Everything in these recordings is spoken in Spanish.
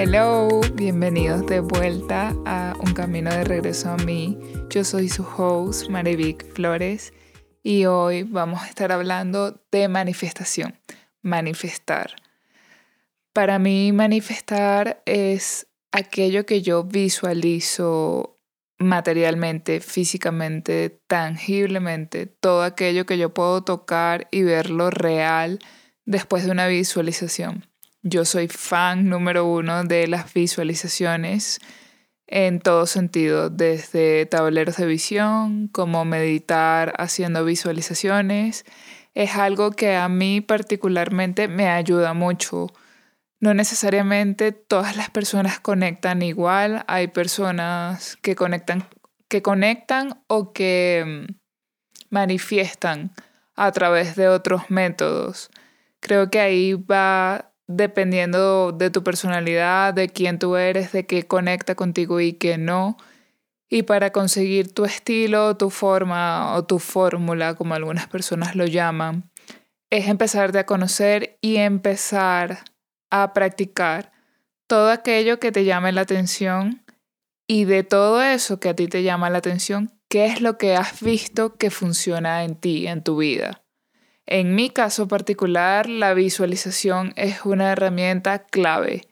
Hello, bienvenidos de vuelta a Un Camino de Regreso a mí. Yo soy su host, Marivic Flores, y hoy vamos a estar hablando de manifestación, manifestar. Para mí manifestar es aquello que yo visualizo materialmente, físicamente, tangiblemente, todo aquello que yo puedo tocar y verlo real después de una visualización. Yo soy fan número uno de las visualizaciones en todo sentido, desde tableros de visión, como meditar haciendo visualizaciones. Es algo que a mí particularmente me ayuda mucho. No necesariamente todas las personas conectan igual. Hay personas que conectan, que conectan o que mm, manifiestan a través de otros métodos. Creo que ahí va dependiendo de tu personalidad, de quién tú eres, de qué conecta contigo y qué no. Y para conseguir tu estilo, tu forma o tu fórmula, como algunas personas lo llaman, es empezarte a conocer y empezar a practicar todo aquello que te llame la atención y de todo eso que a ti te llama la atención, qué es lo que has visto que funciona en ti, en tu vida. En mi caso particular, la visualización es una herramienta clave.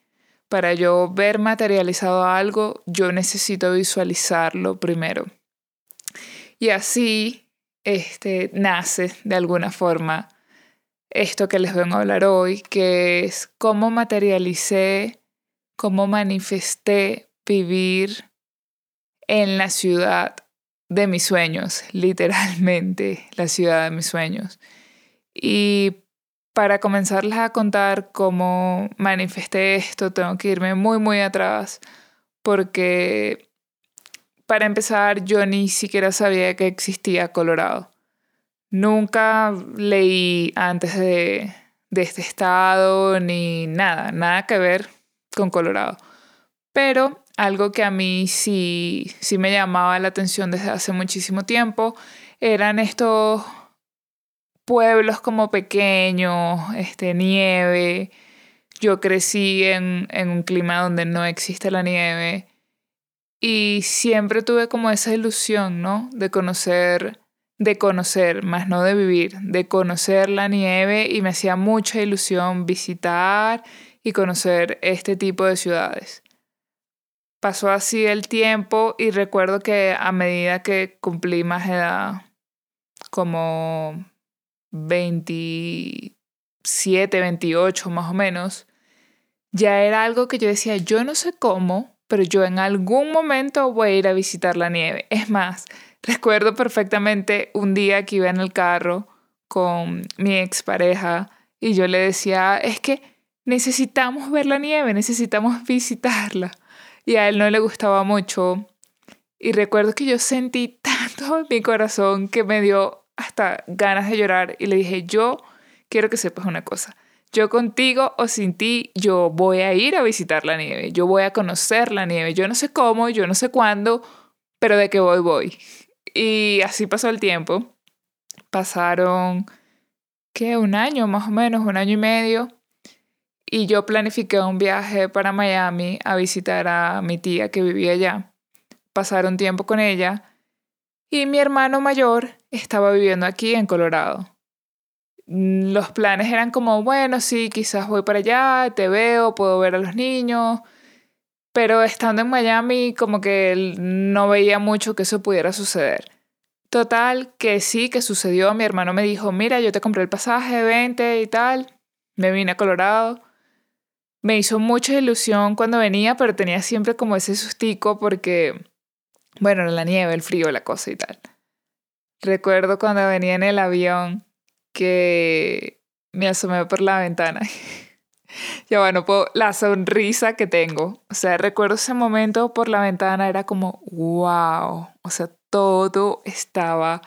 Para yo ver materializado algo, yo necesito visualizarlo primero. Y así este, nace de alguna forma esto que les vengo a hablar hoy, que es cómo materialicé, cómo manifesté vivir en la ciudad de mis sueños, literalmente la ciudad de mis sueños. Y para comenzarles a contar cómo manifesté esto, tengo que irme muy, muy atrás, porque para empezar yo ni siquiera sabía que existía Colorado. Nunca leí antes de, de este estado ni nada, nada que ver con Colorado. Pero algo que a mí sí, sí me llamaba la atención desde hace muchísimo tiempo eran estos pueblos como pequeños, este, nieve. Yo crecí en, en un clima donde no existe la nieve y siempre tuve como esa ilusión, ¿no? De conocer, de conocer, más no de vivir, de conocer la nieve y me hacía mucha ilusión visitar y conocer este tipo de ciudades. Pasó así el tiempo y recuerdo que a medida que cumplí más edad, como 27, 28 más o menos, ya era algo que yo decía, yo no sé cómo, pero yo en algún momento voy a ir a visitar la nieve. Es más, recuerdo perfectamente un día que iba en el carro con mi expareja y yo le decía, es que necesitamos ver la nieve, necesitamos visitarla. Y a él no le gustaba mucho. Y recuerdo que yo sentí tanto mi corazón que me dio hasta ganas de llorar y le dije, yo quiero que sepas una cosa. Yo contigo o sin ti, yo voy a ir a visitar la nieve, yo voy a conocer la nieve, yo no sé cómo, yo no sé cuándo, pero de que voy, voy. Y así pasó el tiempo. Pasaron, ¿qué? Un año más o menos, un año y medio. Y yo planifiqué un viaje para Miami a visitar a mi tía que vivía allá. Pasar un tiempo con ella y mi hermano mayor estaba viviendo aquí en Colorado. Mm, los planes eran como, bueno, sí, quizás voy para allá, te veo, puedo ver a los niños, pero estando en Miami como que no veía mucho que eso pudiera suceder. Total, que sí, que sucedió. Mi hermano me dijo, mira, yo te compré el pasaje, vente y tal. Me vine a Colorado. Me hizo mucha ilusión cuando venía, pero tenía siempre como ese sustico porque bueno, la nieve, el frío, la cosa y tal. Recuerdo cuando venía en el avión que me asomé por la ventana. ya bueno, la sonrisa que tengo. O sea, recuerdo ese momento por la ventana, era como, wow. O sea, todo estaba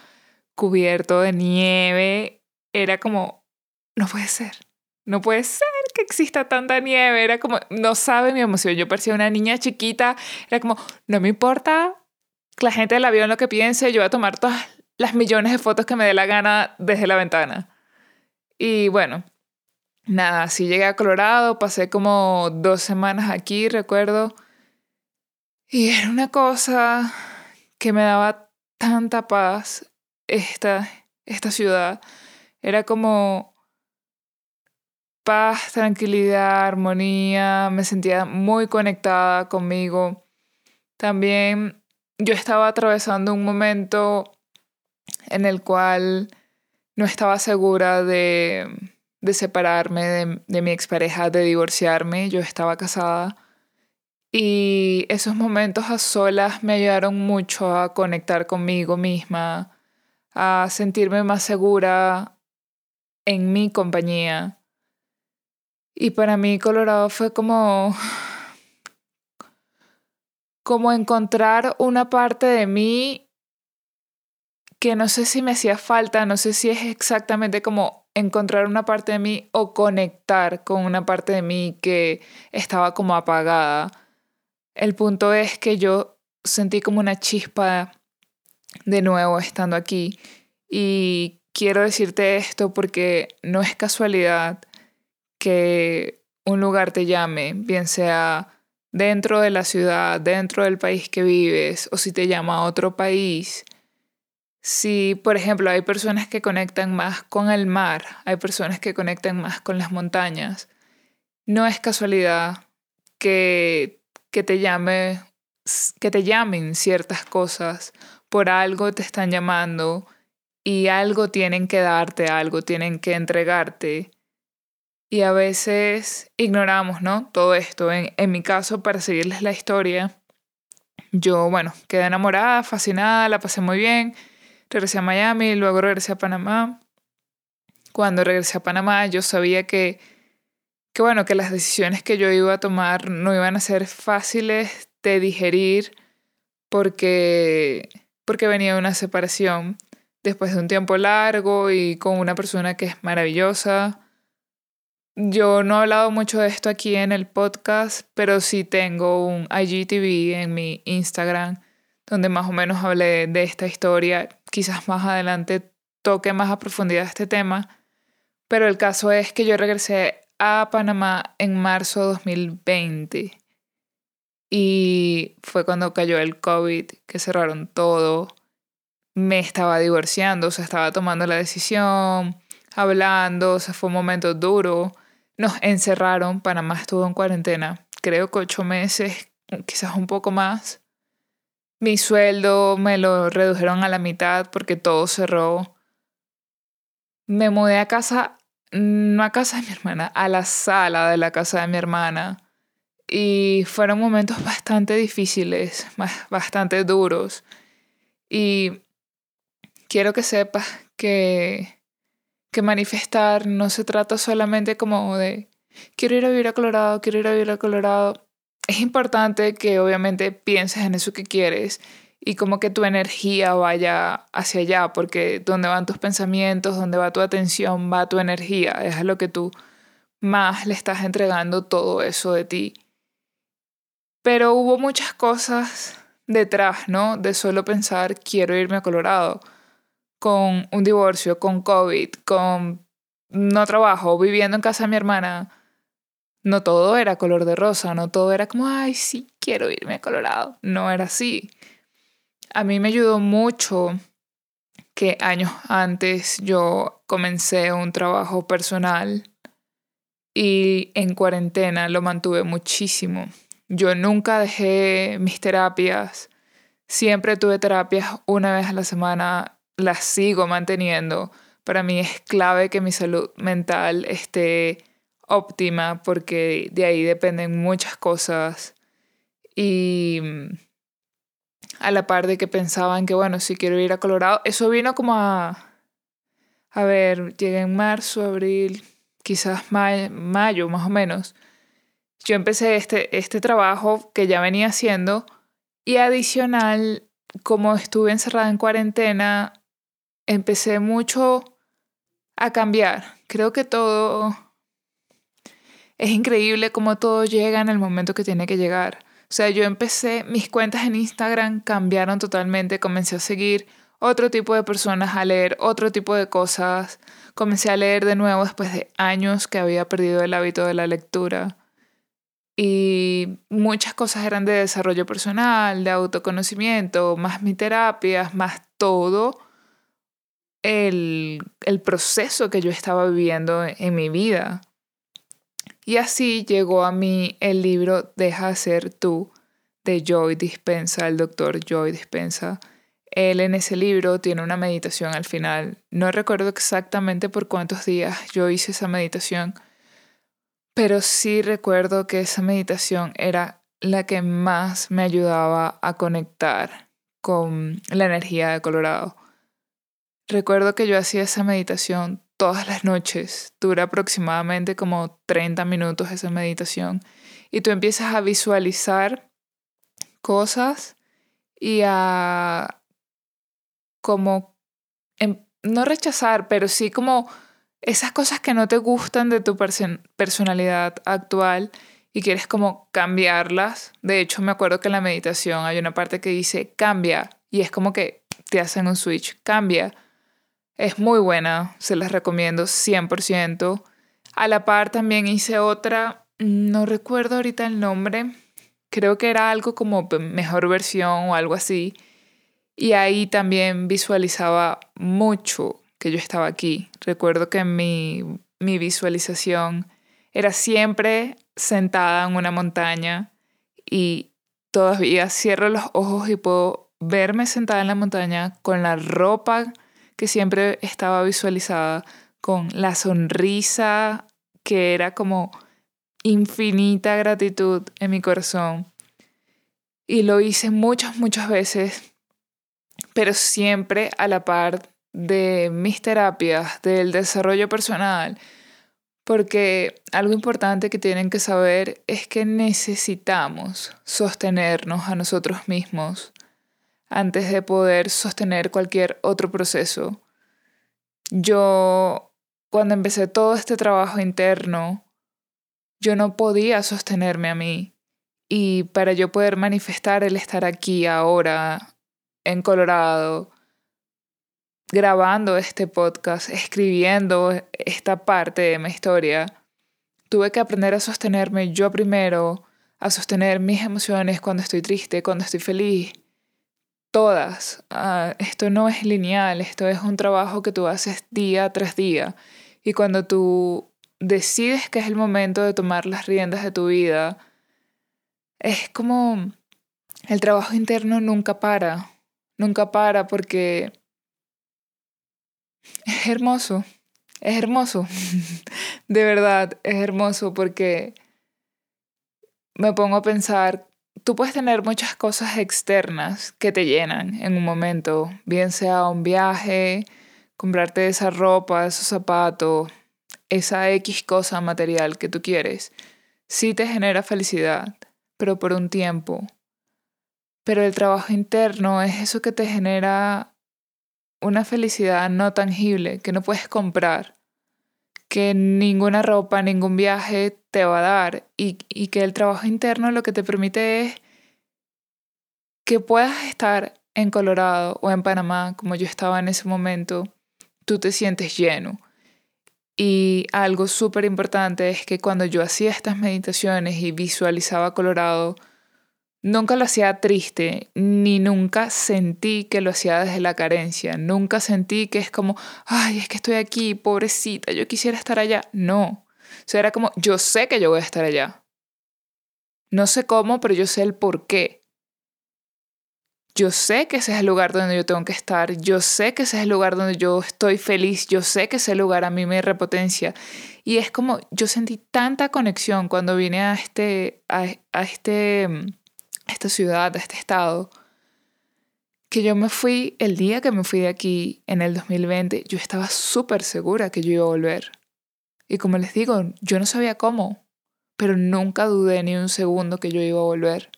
cubierto de nieve. Era como, no puede ser. No puede ser que exista tanta nieve. Era como, no sabe mi emoción. Yo parecía una niña chiquita. Era como, no me importa la gente del avión lo que piense, yo voy a tomar todas las millones de fotos que me dé la gana desde la ventana. Y bueno, nada, sí llegué a Colorado, pasé como dos semanas aquí, recuerdo. Y era una cosa que me daba tanta paz esta, esta ciudad. Era como paz, tranquilidad, armonía, me sentía muy conectada conmigo. También yo estaba atravesando un momento en el cual no estaba segura de, de separarme de, de mi expareja, de divorciarme. Yo estaba casada. Y esos momentos a solas me ayudaron mucho a conectar conmigo misma, a sentirme más segura en mi compañía. Y para mí Colorado fue como como encontrar una parte de mí que no sé si me hacía falta, no sé si es exactamente como encontrar una parte de mí o conectar con una parte de mí que estaba como apagada. El punto es que yo sentí como una chispa de nuevo estando aquí y quiero decirte esto porque no es casualidad que un lugar te llame, bien sea dentro de la ciudad, dentro del país que vives, o si te llama a otro país. Si, por ejemplo, hay personas que conectan más con el mar, hay personas que conectan más con las montañas, no es casualidad que, que te llame que te llamen ciertas cosas, por algo te están llamando y algo tienen que darte, algo tienen que entregarte. Y a veces ignoramos, ¿no? Todo esto. En, en mi caso, para seguirles la historia, yo, bueno, quedé enamorada, fascinada, la pasé muy bien. Regresé a Miami, luego regresé a Panamá. Cuando regresé a Panamá, yo sabía que, que, bueno, que las decisiones que yo iba a tomar no iban a ser fáciles de digerir porque, porque venía una separación después de un tiempo largo y con una persona que es maravillosa yo no he hablado mucho de esto aquí en el podcast, pero sí tengo un IGTV en mi Instagram donde más o menos hablé de esta historia. Quizás más adelante toque más a profundidad este tema. Pero el caso es que yo regresé a Panamá en marzo de 2020. Y fue cuando cayó el COVID, que cerraron todo. Me estaba divorciando, o sea, estaba tomando la decisión, hablando, o sea, fue un momento duro nos encerraron, Panamá estuvo en cuarentena, creo que ocho meses, quizás un poco más. Mi sueldo me lo redujeron a la mitad porque todo cerró. Me mudé a casa, no a casa de mi hermana, a la sala de la casa de mi hermana. Y fueron momentos bastante difíciles, bastante duros. Y quiero que sepas que que manifestar no se trata solamente como de quiero ir a vivir a Colorado, quiero ir a vivir a Colorado. Es importante que obviamente pienses en eso que quieres y como que tu energía vaya hacia allá, porque donde van tus pensamientos, donde va tu atención, va tu energía, es a lo que tú más le estás entregando todo eso de ti. Pero hubo muchas cosas detrás, ¿no? De solo pensar quiero irme a Colorado con un divorcio, con COVID, con no trabajo, viviendo en casa de mi hermana, no todo era color de rosa, no todo era como, ay, sí, quiero irme a Colorado. No era así. A mí me ayudó mucho que años antes yo comencé un trabajo personal y en cuarentena lo mantuve muchísimo. Yo nunca dejé mis terapias, siempre tuve terapias una vez a la semana las sigo manteniendo. Para mí es clave que mi salud mental esté óptima porque de ahí dependen muchas cosas. Y mm, a la par de que pensaban que, bueno, si quiero ir a Colorado, eso vino como a... A ver, llegué en marzo, abril, quizás mayo, más o menos. Yo empecé este, este trabajo que ya venía haciendo y adicional, como estuve encerrada en cuarentena, empecé mucho a cambiar. Creo que todo es increíble cómo todo llega en el momento que tiene que llegar. O sea, yo empecé, mis cuentas en Instagram cambiaron totalmente, comencé a seguir otro tipo de personas, a leer otro tipo de cosas. Comencé a leer de nuevo después de años que había perdido el hábito de la lectura. Y muchas cosas eran de desarrollo personal, de autoconocimiento, más mi terapias, más todo el, el proceso que yo estaba viviendo en mi vida. Y así llegó a mí el libro Deja ser tú de Joy Dispensa, el doctor Joy Dispensa. Él en ese libro tiene una meditación al final. No recuerdo exactamente por cuántos días yo hice esa meditación, pero sí recuerdo que esa meditación era la que más me ayudaba a conectar con la energía de Colorado. Recuerdo que yo hacía esa meditación todas las noches. Dura aproximadamente como 30 minutos esa meditación. Y tú empiezas a visualizar cosas y a como, em, no rechazar, pero sí como esas cosas que no te gustan de tu personalidad actual y quieres como cambiarlas. De hecho, me acuerdo que en la meditación hay una parte que dice cambia y es como que te hacen un switch, cambia es muy buena, se las recomiendo 100%. A la par también hice otra, no recuerdo ahorita el nombre, creo que era algo como mejor versión o algo así. Y ahí también visualizaba mucho que yo estaba aquí. Recuerdo que mi, mi visualización era siempre sentada en una montaña y todavía cierro los ojos y puedo verme sentada en la montaña con la ropa que siempre estaba visualizada con la sonrisa que era como infinita gratitud en mi corazón. Y lo hice muchas, muchas veces, pero siempre a la par de mis terapias, del desarrollo personal, porque algo importante que tienen que saber es que necesitamos sostenernos a nosotros mismos antes de poder sostener cualquier otro proceso. Yo, cuando empecé todo este trabajo interno, yo no podía sostenerme a mí. Y para yo poder manifestar el estar aquí ahora, en Colorado, grabando este podcast, escribiendo esta parte de mi historia, tuve que aprender a sostenerme yo primero, a sostener mis emociones cuando estoy triste, cuando estoy feliz, todas. Ah, esto no es lineal, esto es un trabajo que tú haces día tras día. Y cuando tú decides que es el momento de tomar las riendas de tu vida, es como el trabajo interno nunca para, nunca para porque es hermoso, es hermoso, de verdad, es hermoso porque me pongo a pensar tú puedes tener muchas cosas externas que te llenan en un momento, bien sea un viaje, comprarte esa ropa, esos zapatos, esa X cosa material que tú quieres. Sí te genera felicidad, pero por un tiempo. Pero el trabajo interno es eso que te genera una felicidad no tangible que no puedes comprar que ninguna ropa, ningún viaje te va a dar y, que el trabajo interno lo que te permite es que puedas estar en Colorado o en Panamá, como yo estaba en ese momento, tú te sientes lleno. Y algo súper importante es que cuando yo hacía estas meditaciones y visualizaba Colorado, Nunca lo hacía triste, ni nunca sentí que lo hacía desde la carencia. Nunca sentí que es como, ay, es que estoy aquí, pobrecita, yo quisiera estar allá. No. O sea, era como, yo sé que yo voy a estar allá. No sé cómo, pero yo sé el por qué. Yo sé que ese es el lugar donde yo tengo que estar. Yo sé que ese es el lugar donde yo estoy feliz. Yo sé que ese lugar a mí me repotencia. Y es como, yo sentí tanta conexión cuando vine a este, a, este mm, esta ciudad, este estado, que yo me fui, el día que me fui de aquí en el 2020, yo estaba súper segura que yo iba a volver. Y como les digo, yo no sabía cómo, pero nunca dudé ni un segundo que yo iba a volver.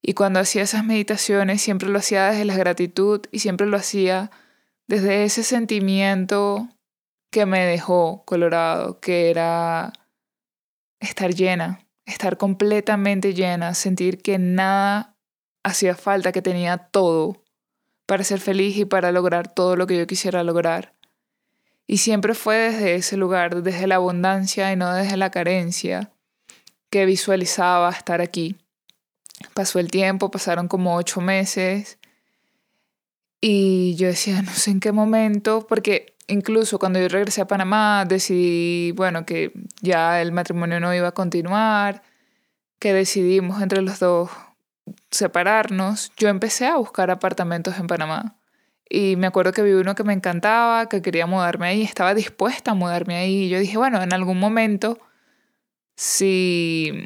Y cuando hacía esas meditaciones siempre lo hacía desde la gratitud y siempre lo hacía desde ese sentimiento que me dejó Colorado, que era estar llena, estar completamente llena, sentir que nada hacía falta, que tenía todo para ser feliz y para lograr todo lo que yo quisiera lograr. Y siempre fue desde ese lugar, desde la abundancia y no desde la carencia, que visualizaba estar aquí. Pasó el tiempo, pasaron como ocho meses y yo decía, no sé en qué momento, porque incluso cuando yo regresé a Panamá decidí, bueno, que ya el matrimonio no iba a continuar, que decidimos entre los dos separarnos, yo empecé a buscar apartamentos en Panamá. Y me acuerdo que vi uno que me encantaba, que quería mudarme ahí, estaba dispuesta a mudarme ahí. Y yo dije, bueno, en algún momento, si,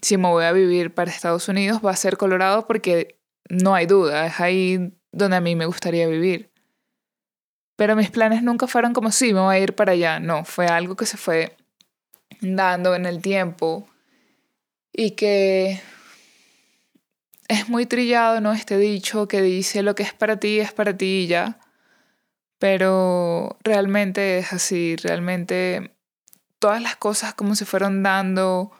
si me voy a vivir para Estados Unidos, va a ser Colorado porque no hay duda, es ahí donde a mí me gustaría vivir. Pero mis planes nunca fueron como, sí, me voy a ir para allá. No, fue algo que se fue dando en el tiempo y que es muy trillado, ¿no? Este dicho que dice lo que es para ti es para ti y ya. Pero realmente es así, realmente todas las cosas como se fueron dando,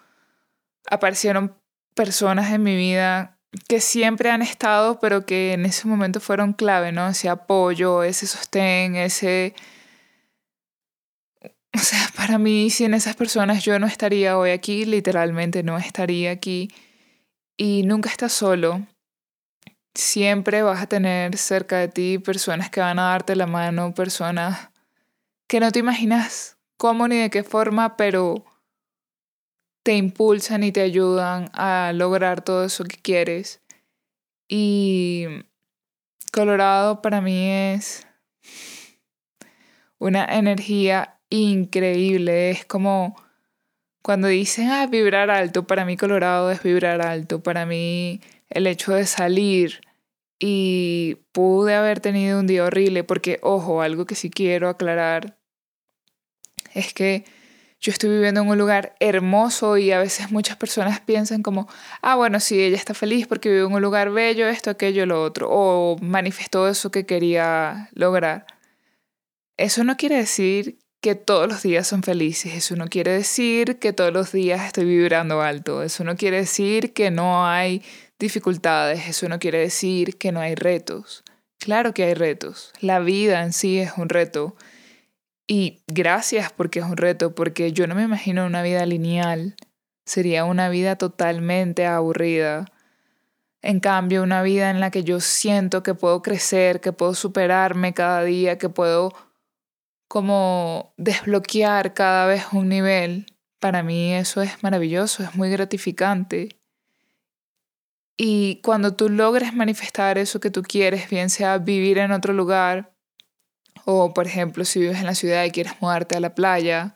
aparecieron personas en mi vida que siempre han estado, pero que en ese momento fueron clave, ¿no? Ese apoyo, ese sostén, ese... O sea, para mí, sin esas personas yo no estaría hoy aquí, literalmente no estaría aquí y nunca estás solo. Siempre vas a tener cerca de ti personas que van a darte la mano, personas que no te imaginas cómo ni de qué forma, pero te impulsan y te ayudan a lograr todo eso que quieres. Y Colorado para mí es una energía increíble, es como cuando dicen, ah, vibrar alto, para mí Colorado es vibrar alto. Para mí el hecho de salir y pude haber tenido un día horrible, porque, ojo, algo que sí quiero aclarar es que yo estoy viviendo en un lugar hermoso y a veces muchas personas piensan como, ah, bueno, sí, ella está feliz porque vive en un lugar bello, esto, aquello, lo otro, o manifestó eso que quería lograr. Eso no quiere decir que todos los días son felices. Eso no quiere decir que todos los días estoy vibrando alto. Eso no quiere decir que no hay dificultades. Eso no quiere decir que no hay retos. Claro que hay retos. La vida en sí es un reto. Y gracias porque es un reto, porque yo no me imagino una vida lineal. Sería una vida totalmente aburrida. En cambio, una vida en la que yo siento que puedo crecer, que puedo superarme cada día, que puedo como desbloquear cada vez un nivel, para mí eso es maravilloso, es muy gratificante. Y cuando tú logres manifestar eso que tú quieres, bien sea vivir en otro lugar, o por ejemplo si vives en la ciudad y quieres mudarte a la playa,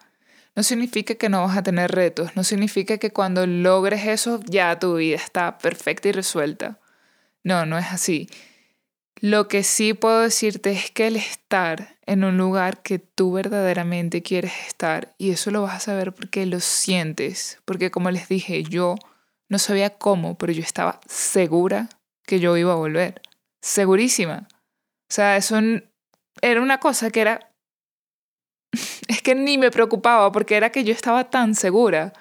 no significa que no vas a tener retos, no significa que cuando logres eso ya tu vida está perfecta y resuelta. No, no es así. Lo que sí puedo decirte es que el estar en un lugar que tú verdaderamente quieres estar, y eso lo vas a saber porque lo sientes, porque como les dije, yo no sabía cómo, pero yo estaba segura que yo iba a volver, segurísima. O sea, eso era una cosa que era... Es que ni me preocupaba porque era que yo estaba tan segura.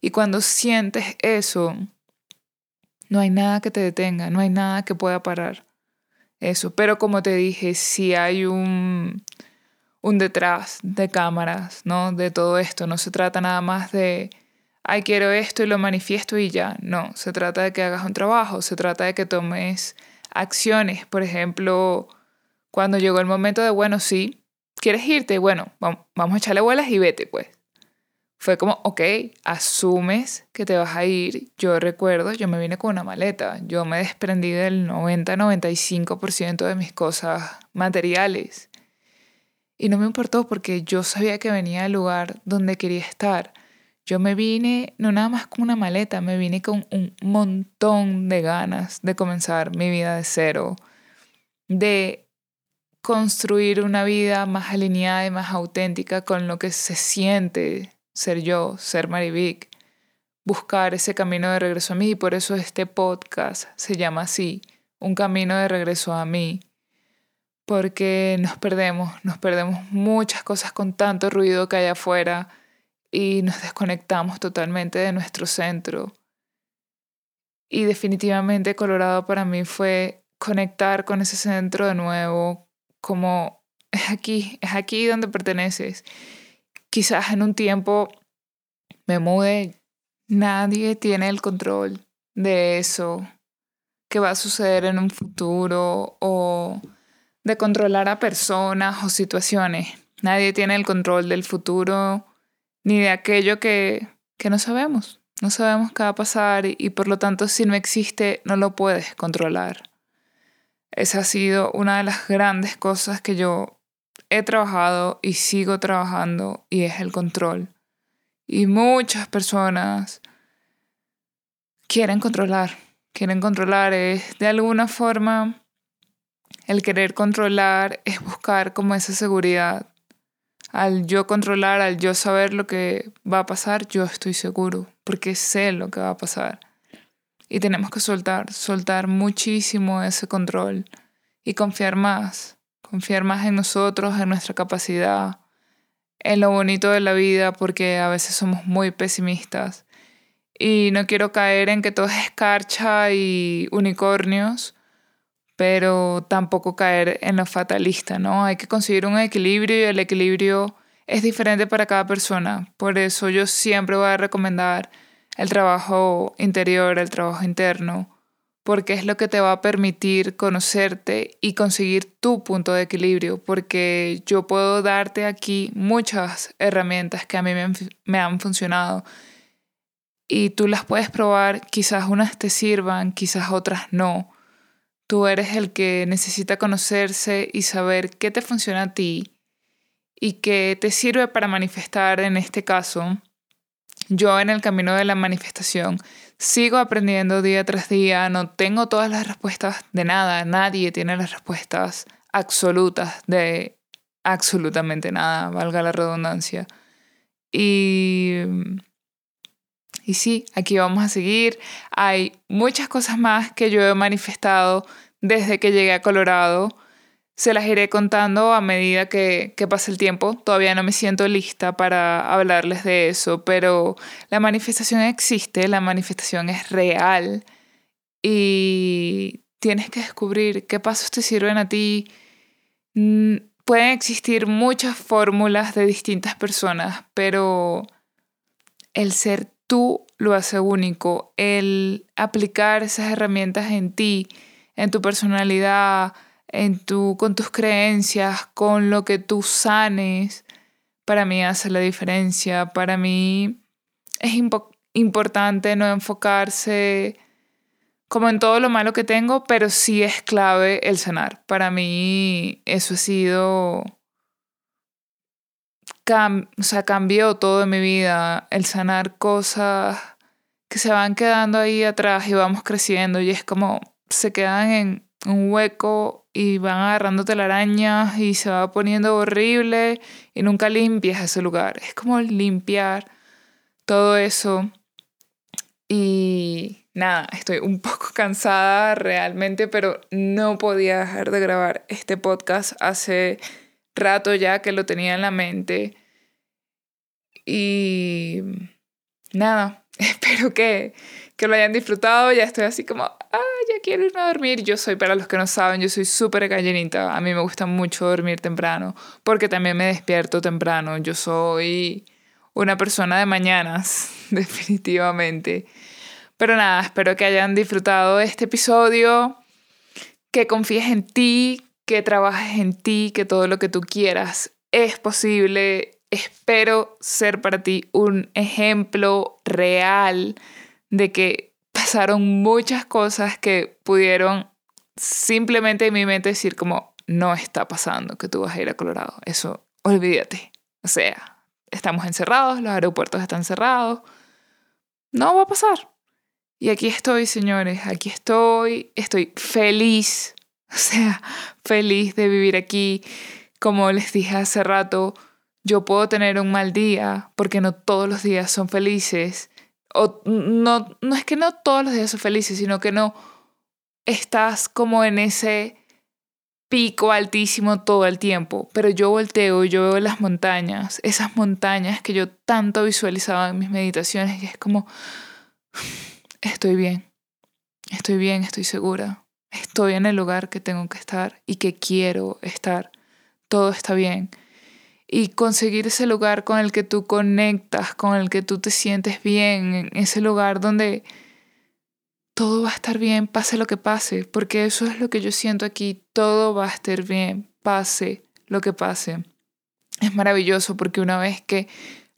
Y cuando sientes eso, no hay nada que te detenga, no hay nada que pueda parar eso. Pero como te dije, si hay un, un detrás de cámaras, ¿no? De todo esto. No se trata nada más de, ay, quiero esto y lo manifiesto y ya. No, se trata de que hagas un trabajo, se trata de que tomes acciones. Por ejemplo, cuando llegó el momento de, bueno, sí, quieres irte, bueno, vamos a echarle bolas y vete, pues fue como, ok, asumes que te vas a ir. Yo recuerdo, yo me vine con una maleta. Yo me desprendí del 90-95% de mis cosas materiales. Y no me importó porque yo sabía que venía al lugar donde quería estar. Yo me vine no nada más con una maleta, me vine con un montón de ganas de comenzar mi vida de cero, de construir una vida más alineada y más auténtica con lo que se siente ser yo, ser Marivic, buscar ese camino de regreso a mí. Y por eso este podcast se llama así, un camino de regreso a mí. Porque nos perdemos, nos perdemos muchas cosas con tanto ruido que hay afuera y nos desconectamos totalmente de nuestro centro. Y definitivamente Colorado para mí fue conectar con ese centro de nuevo, como es aquí, es aquí donde perteneces. Quizás en un tiempo me mude, nadie tiene el control de eso que va a suceder en un futuro o de controlar a personas o situaciones. Nadie tiene el control del futuro ni de aquello que, que no sabemos. No sabemos qué va a pasar y, por lo tanto si no existe no lo puedes controlar. Esa ha sido una de las grandes cosas que yo he trabajado y sigo trabajando y es el control. Y muchas personas quieren controlar, quieren controlar es de alguna forma el querer controlar es buscar como esa seguridad al yo controlar, al yo saber lo que va a pasar, yo estoy seguro, porque sé lo que va a pasar. Y tenemos que soltar, soltar muchísimo ese control y confiar más, confiar más en nosotros, en nuestra capacidad, en lo bonito de la vida, porque a veces somos muy pesimistas. Y no quiero caer en que todo es escarcha y unicornios, pero tampoco caer en lo fatalista, ¿no? Hay que conseguir un equilibrio y el equilibrio es diferente para cada persona. Por eso yo siempre voy a recomendar el trabajo interior, el trabajo interno, porque es lo que te va a permitir conocerte y conseguir tu punto de equilibrio, porque yo puedo darte aquí muchas herramientas que a mí me han, me han funcionado y tú las puedes probar, quizás unas te sirvan, quizás otras no Tú eres el que necesita conocerse y saber qué te funciona a ti y qué te sirve para manifestar en este caso. Yo en el camino de la manifestación sigo aprendiendo día tras día, no tengo todas las respuestas de nada, nadie tiene las respuestas absolutas de absolutamente nada, valga la redundancia. Y y sí, aquí vamos a seguir. Hay muchas cosas más que yo he manifestado desde que llegué a Colorado. Se las iré contando a medida que, que pase el tiempo. Todavía no me siento lista para hablarles de eso, pero la manifestación existe, la manifestación es real y tienes que descubrir qué pasos te sirven a ti. Mm, pueden existir muchas fórmulas de distintas personas, pero el ser tú lo hace único. El aplicar esas herramientas en ti, en tu personalidad, en tu, con tus creencias, con lo que tú sanes, para mí hace la diferencia. Para mí es importante no enfocarse como en todo lo malo que tengo, pero sí es clave el sanar. Para mí eso ha sido o sea, cambió todo en mi vida, el sanar cosas que se van quedando ahí atrás y vamos creciendo y es como se quedan en un hueco y van agarrando telarañas y se va poniendo horrible y nunca limpias ese lugar. Es como limpiar todo eso y nada, estoy un poco cansada realmente, pero no podía dejar de grabar este podcast hace rato ya que lo tenía en la mente. Y nada, espero que, que lo hayan disfrutado. Ya estoy así como, ah, ya quiero irme a dormir. Yo soy, para los que no saben, yo soy súper gallinita. A mí me gusta mucho dormir temprano porque también me despierto temprano. Yo soy una persona de mañanas, definitivamente. Pero nada, espero que hayan disfrutado este episodio, que confíes en ti, que trabajes en ti, que todo lo que tú quieras es posible. Espero ser para ti un ejemplo real de que pasaron muchas cosas que pudieron simplemente en mi mente decir como no está pasando que tú vas a ir a Colorado. Eso, olvídate. O sea, estamos encerrados, los aeropuertos están cerrados. No va a pasar. Y aquí estoy, señores, aquí estoy, estoy feliz o sea, feliz de vivir aquí. Como les dije hace rato, yo puedo tener un mal día porque no todos los días son felices. O no, no es que no todos los días son felices, sino que no estás como en ese pico altísimo todo el tiempo. Pero yo volteo y yo veo las montañas, esas montañas que yo tanto visualizaba en mis meditaciones y es como, estoy bien, estoy bien, estoy segura estoy en el lugar que tengo que estar y que quiero estar. Todo está bien. Y conseguir ese lugar con el que tú conectas, con el que tú te sientes bien, ese lugar donde todo va a estar bien, pase lo que pase, porque eso es lo que yo siento aquí, todo va a estar bien, pase lo que pase. Es maravilloso porque una vez que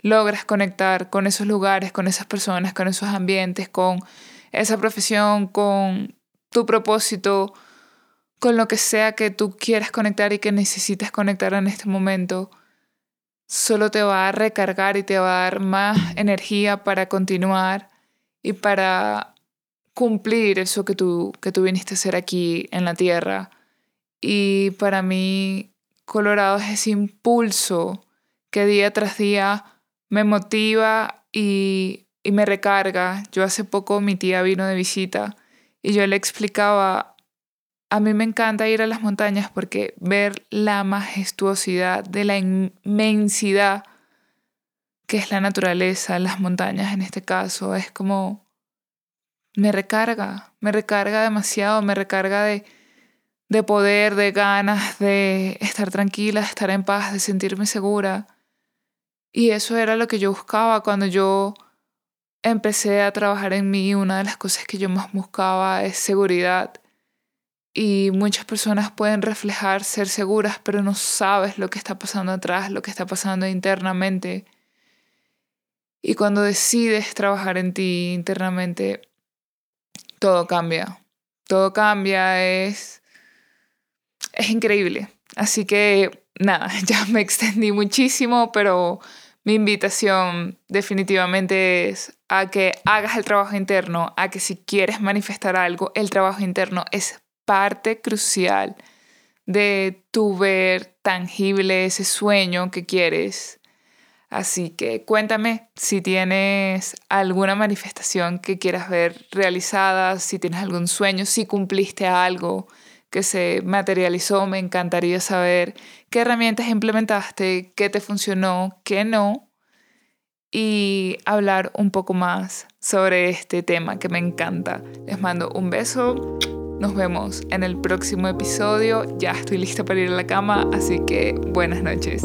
logras conectar con esos lugares, con esas personas, con esos ambientes, con esa profesión, con tu propósito, con lo que sea que tú quieras conectar y que necesites conectar en este momento, solo te va a recargar y te va a dar más energía para continuar y para cumplir eso que tú, que tú viniste a hacer aquí en la tierra. Y para mí, Colorado es ese impulso que día tras día me motiva y, y me recarga. Yo hace poco mi tía vino de visita y yo le explicaba, a mí me encanta ir a las montañas porque ver la majestuosidad de la inmensidad que es la naturaleza, las montañas en este caso, es como me recarga, me recarga demasiado, me recarga de, de poder, de ganas, de estar tranquila, de estar en paz, de sentirme segura. Y eso era lo que yo buscaba cuando yo empecé a trabajar en mí. Una de las cosas que yo más buscaba es seguridad. Y muchas personas pueden reflejar ser seguras, pero no sabes lo que está pasando atrás, lo que está pasando internamente. Y cuando decides trabajar en ti internamente, todo cambia. Todo cambia, es, es increíble. Así que nada, ya me extendí muchísimo, pero mi invitación definitivamente es a que hagas el trabajo interno, a que si quieres manifestar algo, el trabajo interno es parte crucial de tu ver tangible ese sueño que quieres Así que cuéntame si tienes alguna manifestación que quieras ver realizada, si tienes algún sueño, si cumpliste algo que se materializó. Me encantaría saber qué herramientas implementaste, qué te funcionó, qué no. Y hablar un poco más sobre este tema que me encanta. Les mando un beso. Nos vemos en el próximo episodio. Ya estoy lista para ir a la cama, así que buenas noches.